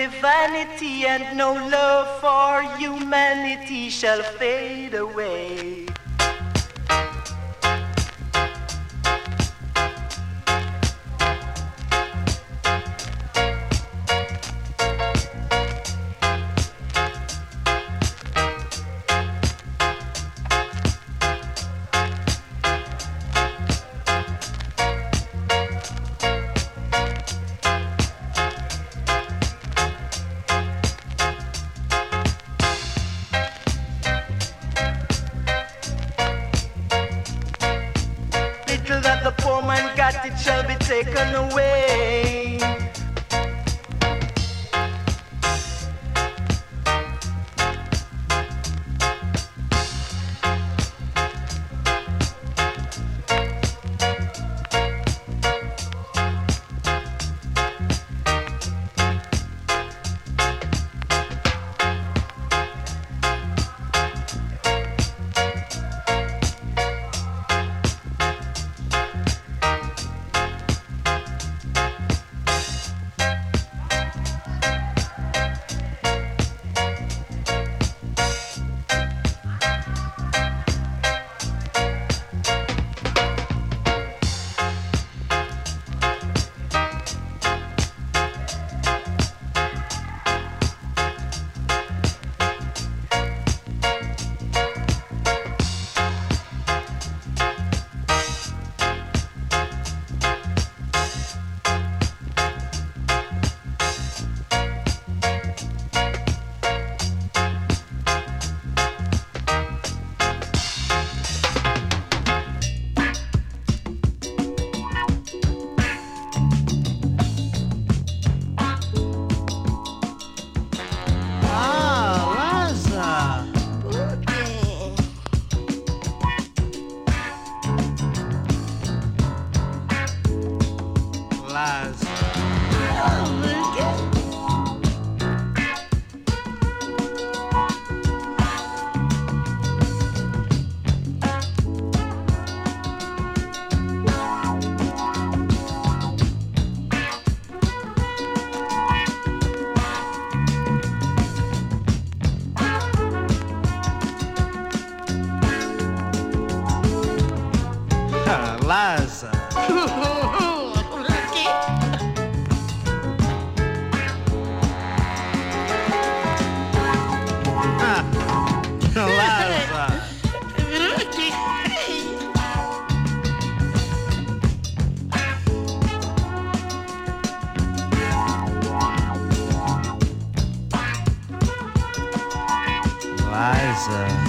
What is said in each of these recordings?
only vanity and no love for humanity shall fade away. uh,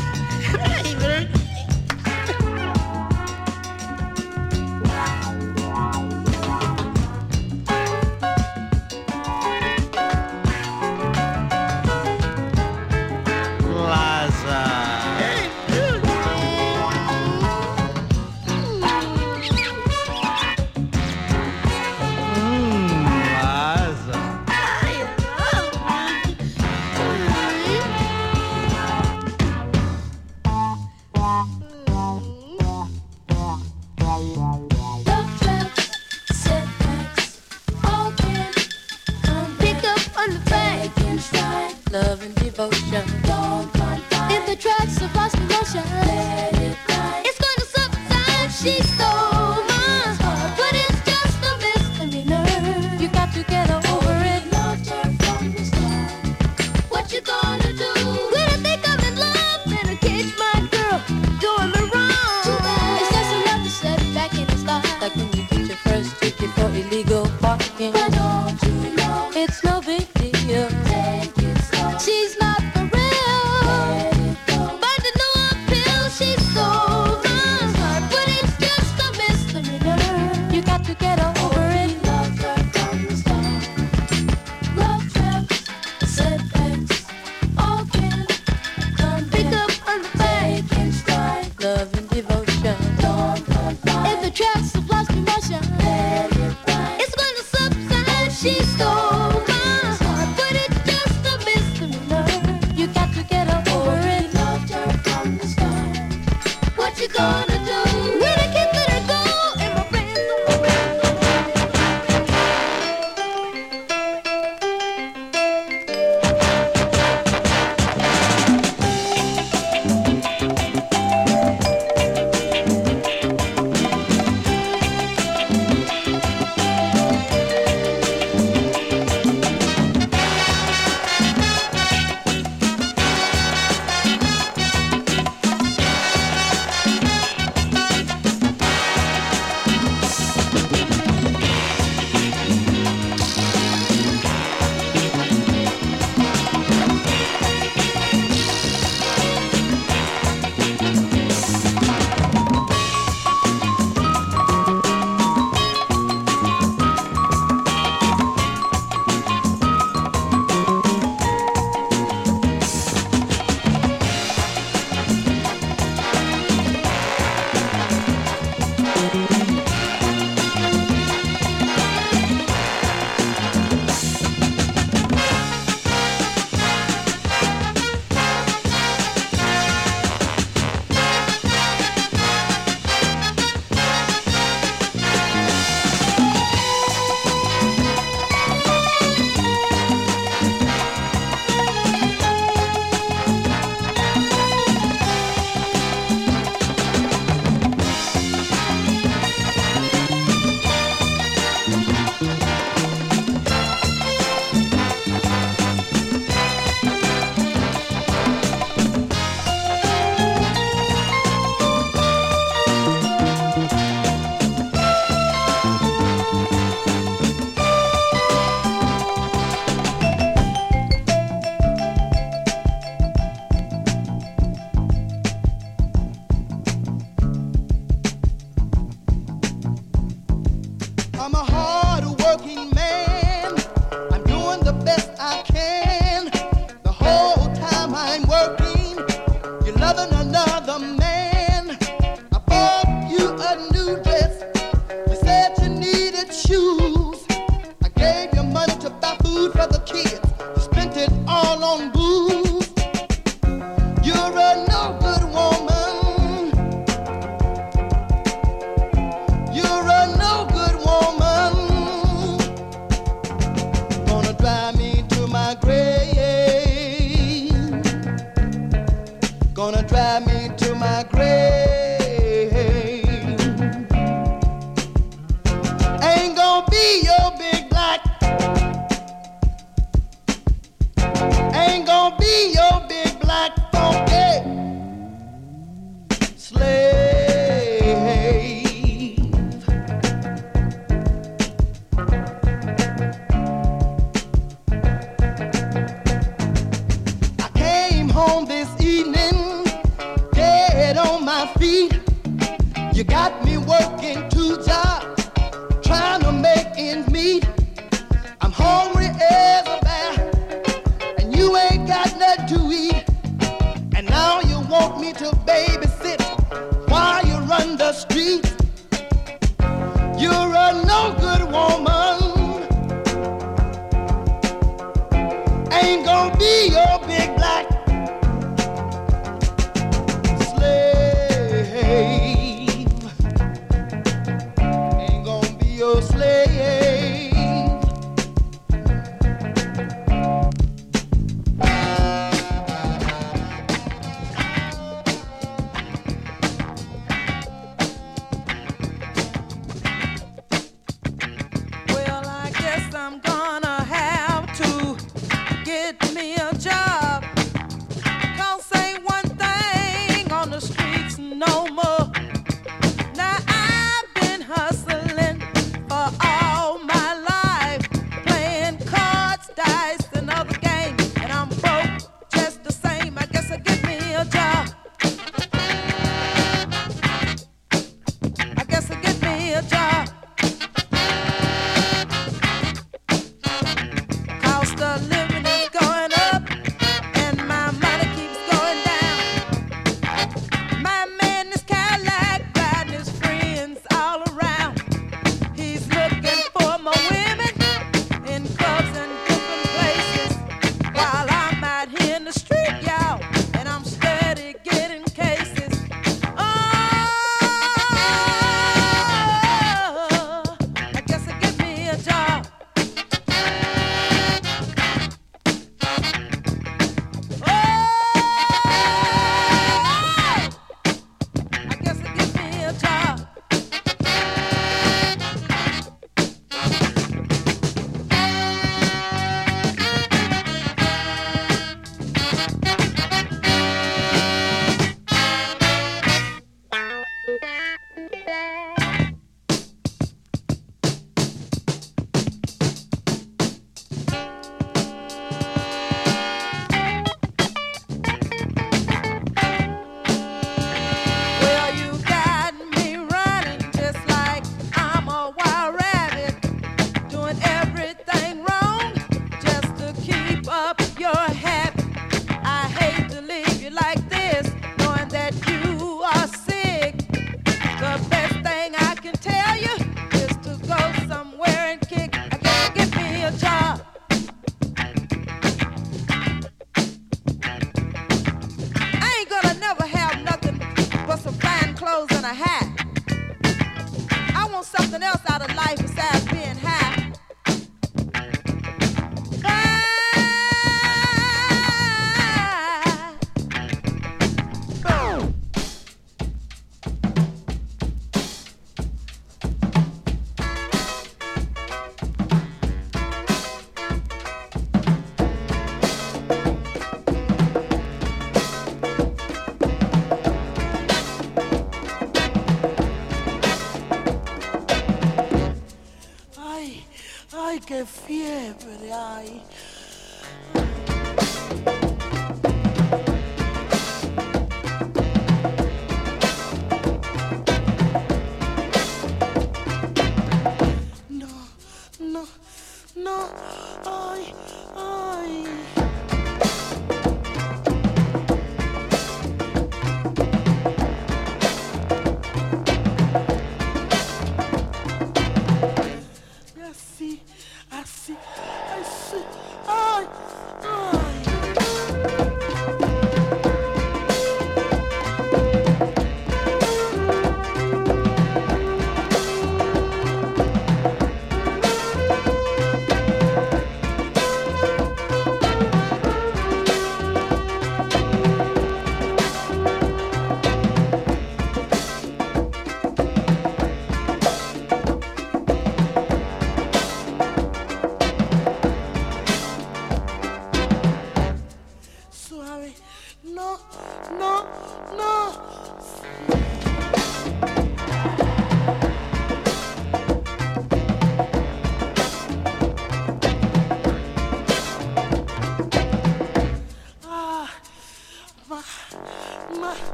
get me a job.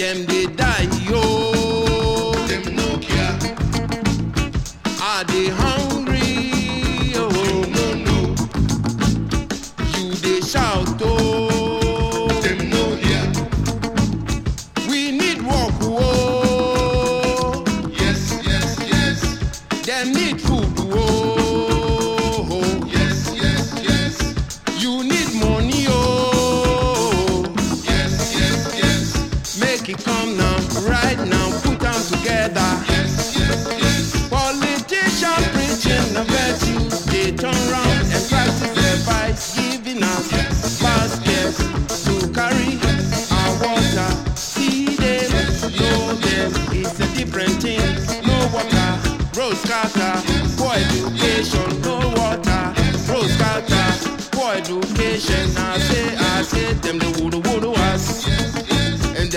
them they die.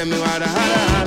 tell me why the holla, holla.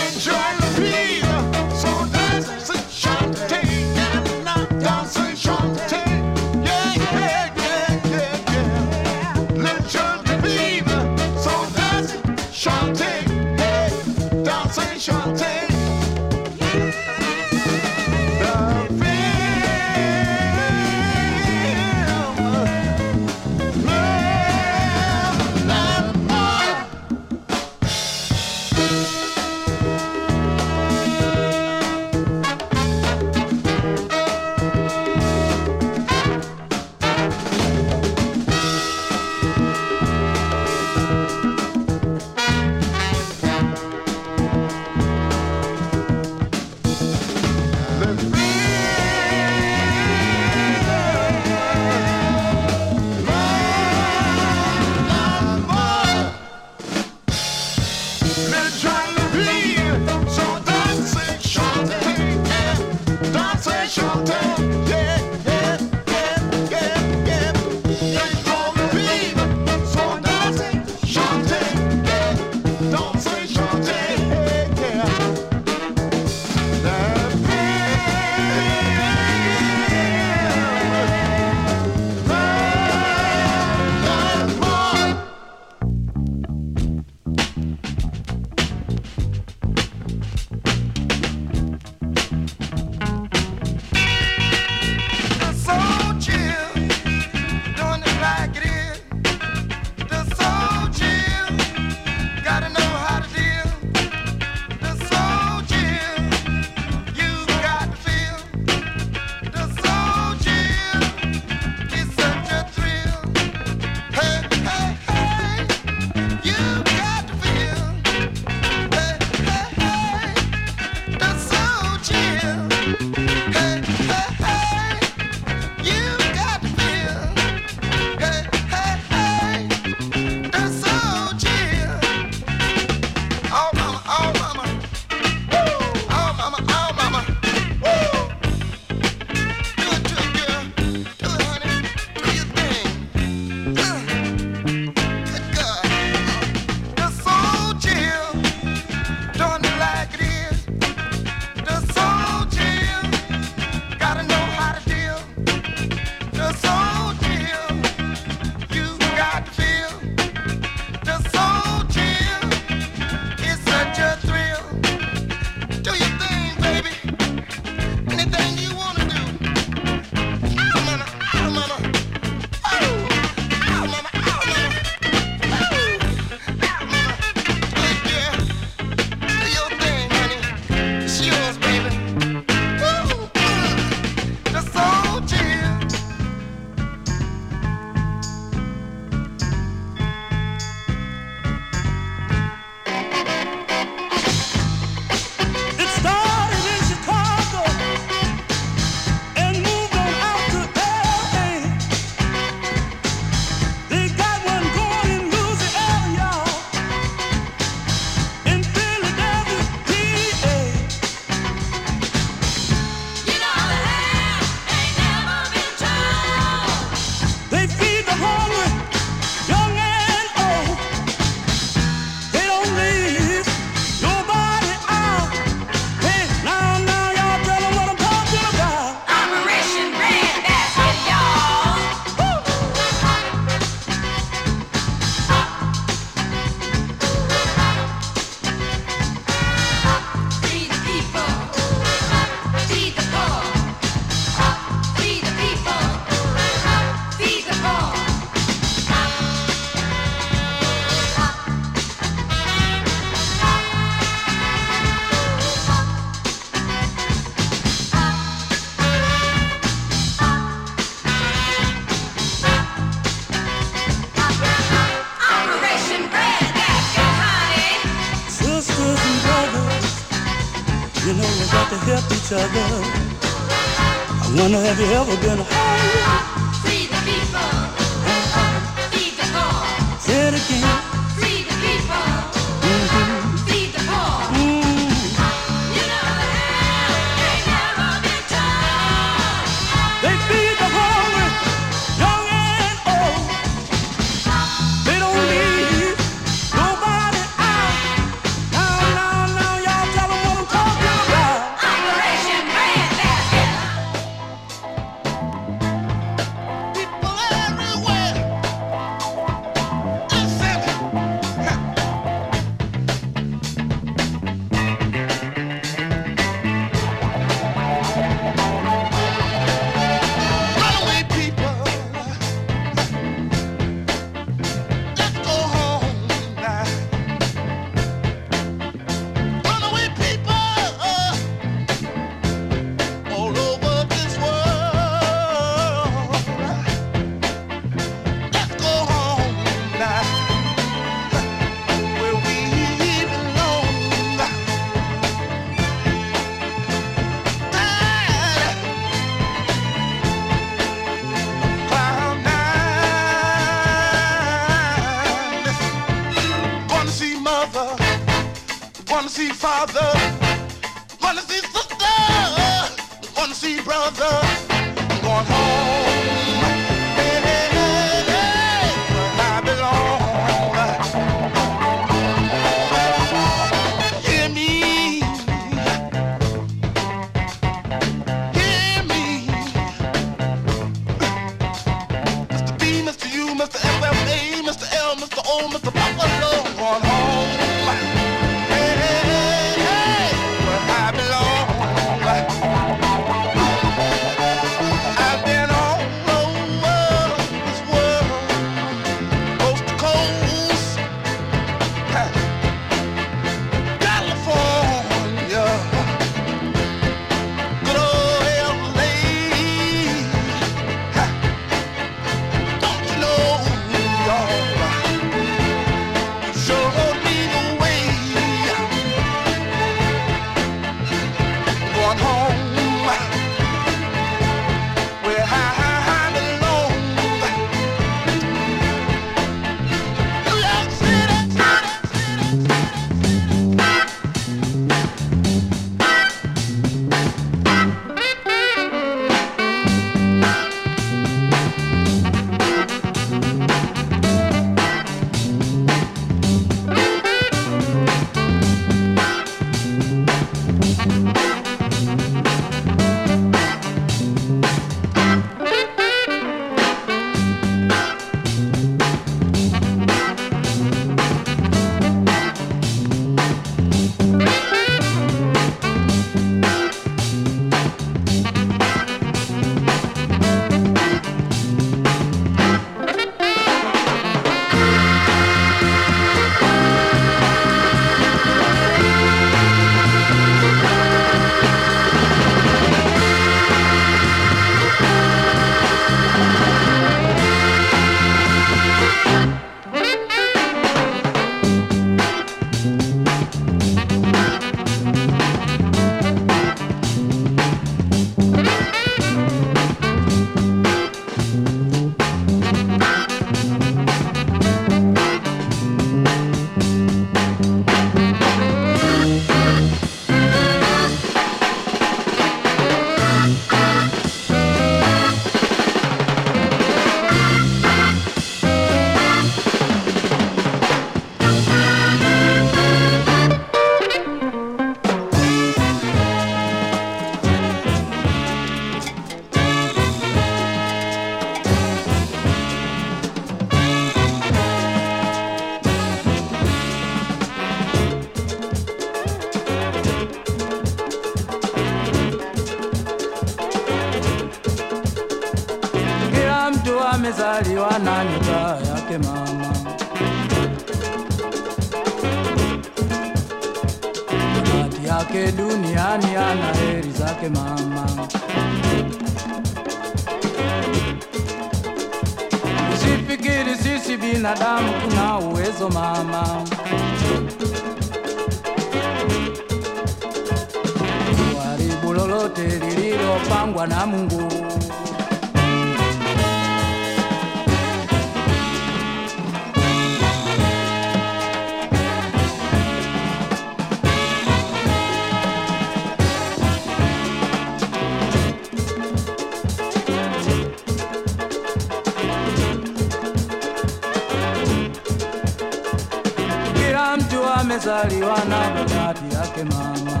Amezaliwa na bahati yake mama.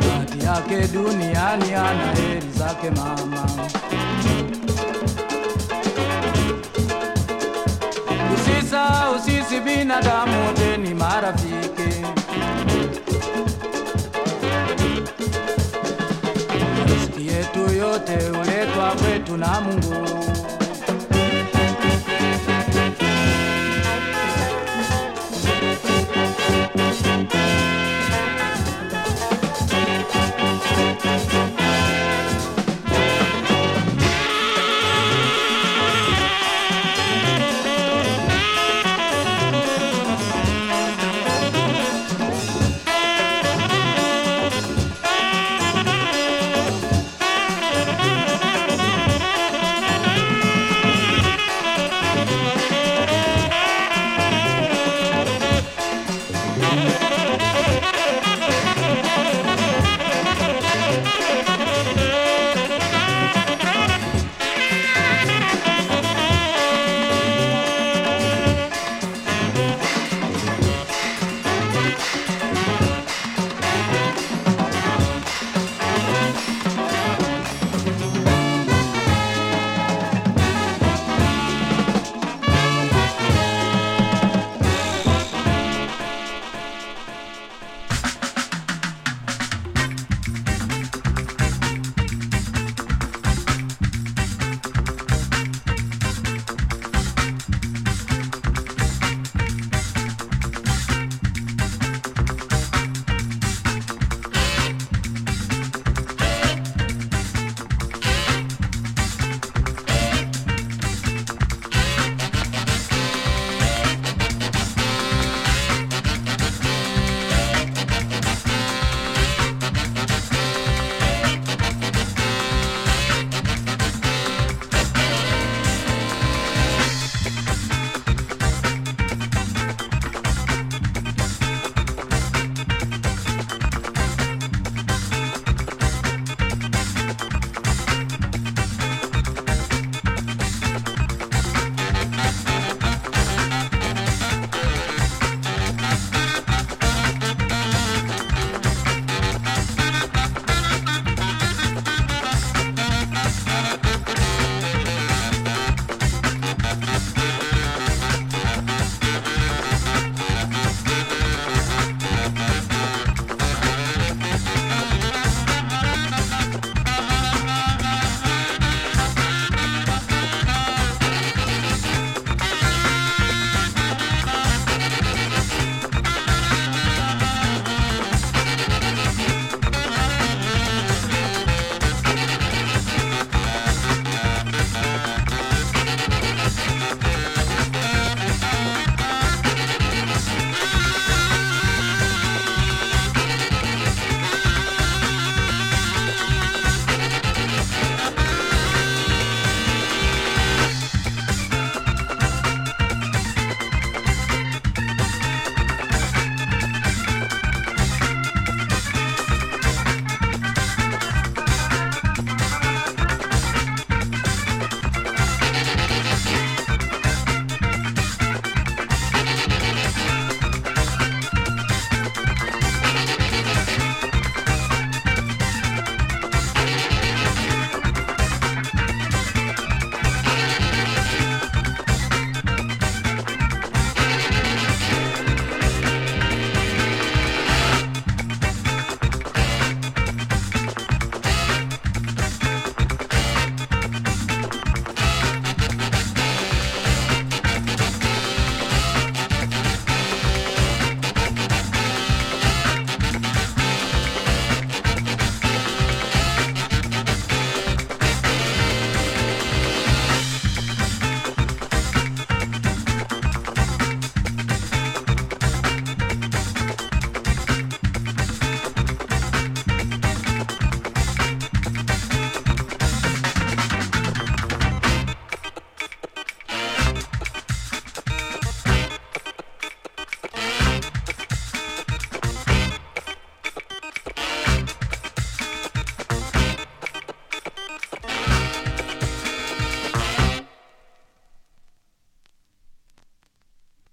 Bahati yake duniani ana heri zake mama. Usisahau sisi binadamu wote ni marafiki. Riziki yetu yote uletwa kwetu na Mungu.